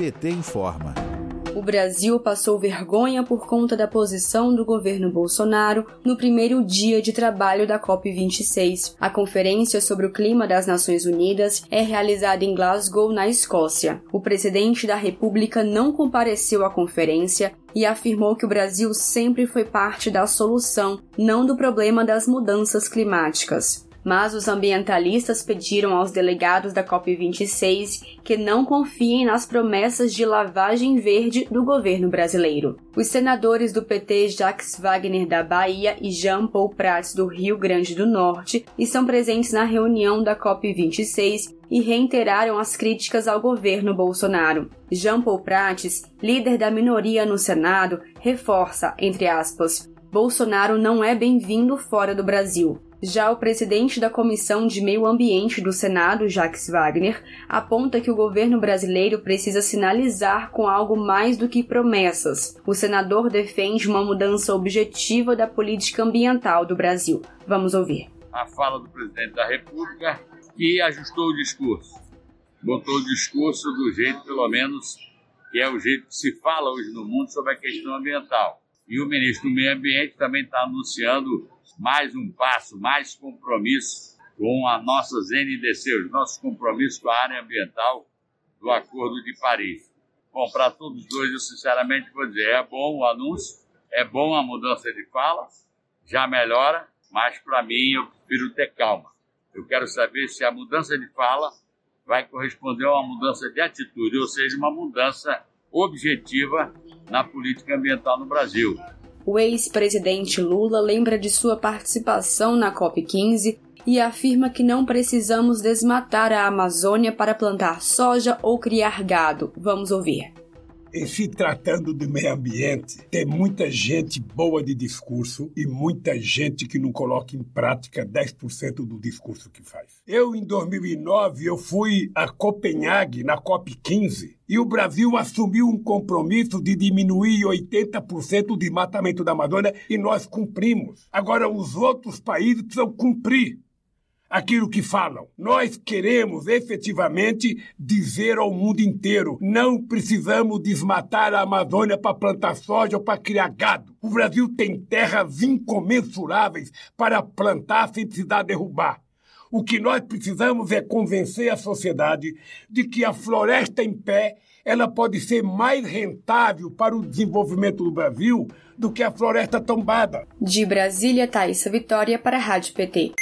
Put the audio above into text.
PT informa. O Brasil passou vergonha por conta da posição do governo Bolsonaro no primeiro dia de trabalho da COP26. A conferência sobre o clima das Nações Unidas é realizada em Glasgow, na Escócia. O presidente da República não compareceu à conferência e afirmou que o Brasil sempre foi parte da solução, não do problema das mudanças climáticas mas os ambientalistas pediram aos delegados da COP26 que não confiem nas promessas de lavagem verde do governo brasileiro. Os senadores do PT Jacques Wagner da Bahia e Jean Paul Prats do Rio Grande do Norte estão presentes na reunião da COP26 e reiteraram as críticas ao governo Bolsonaro. Jean Paul Prats, líder da minoria no Senado, reforça, entre aspas, Bolsonaro não é bem-vindo fora do Brasil. Já o presidente da Comissão de Meio Ambiente do Senado, Jacques Wagner, aponta que o governo brasileiro precisa sinalizar com algo mais do que promessas. O senador defende uma mudança objetiva da política ambiental do Brasil. Vamos ouvir. A fala do presidente da República que ajustou o discurso. Botou o discurso do jeito, pelo menos, que é o jeito que se fala hoje no mundo sobre a questão ambiental. E o ministro do Meio Ambiente também está anunciando mais um passo, mais compromisso com as nossas NDC, os nossos compromissos com a área ambiental do Acordo de Paris. Bom, para todos dois, eu sinceramente vou dizer, é bom o anúncio, é bom a mudança de fala, já melhora, mas para mim eu prefiro ter calma. Eu quero saber se a mudança de fala vai corresponder a uma mudança de atitude, ou seja, uma mudança objetiva na política ambiental no Brasil. O ex-presidente Lula lembra de sua participação na COP15 e afirma que não precisamos desmatar a Amazônia para plantar soja ou criar gado. Vamos ouvir. Em se tratando de meio ambiente, tem muita gente boa de discurso e muita gente que não coloca em prática 10% do discurso que faz. Eu, em 2009, eu fui a Copenhague, na COP15, e o Brasil assumiu um compromisso de diminuir 80% o desmatamento da Amazônia e nós cumprimos. Agora, os outros países precisam cumprir aquilo que falam. Nós queremos efetivamente dizer ao mundo inteiro: não precisamos desmatar a Amazônia para plantar soja ou para criar gado. O Brasil tem terras incomensuráveis para plantar sem precisar derrubar. O que nós precisamos é convencer a sociedade de que a floresta em pé ela pode ser mais rentável para o desenvolvimento do Brasil do que a floresta tombada. De Brasília, Thaisa Vitória para a Rádio PT.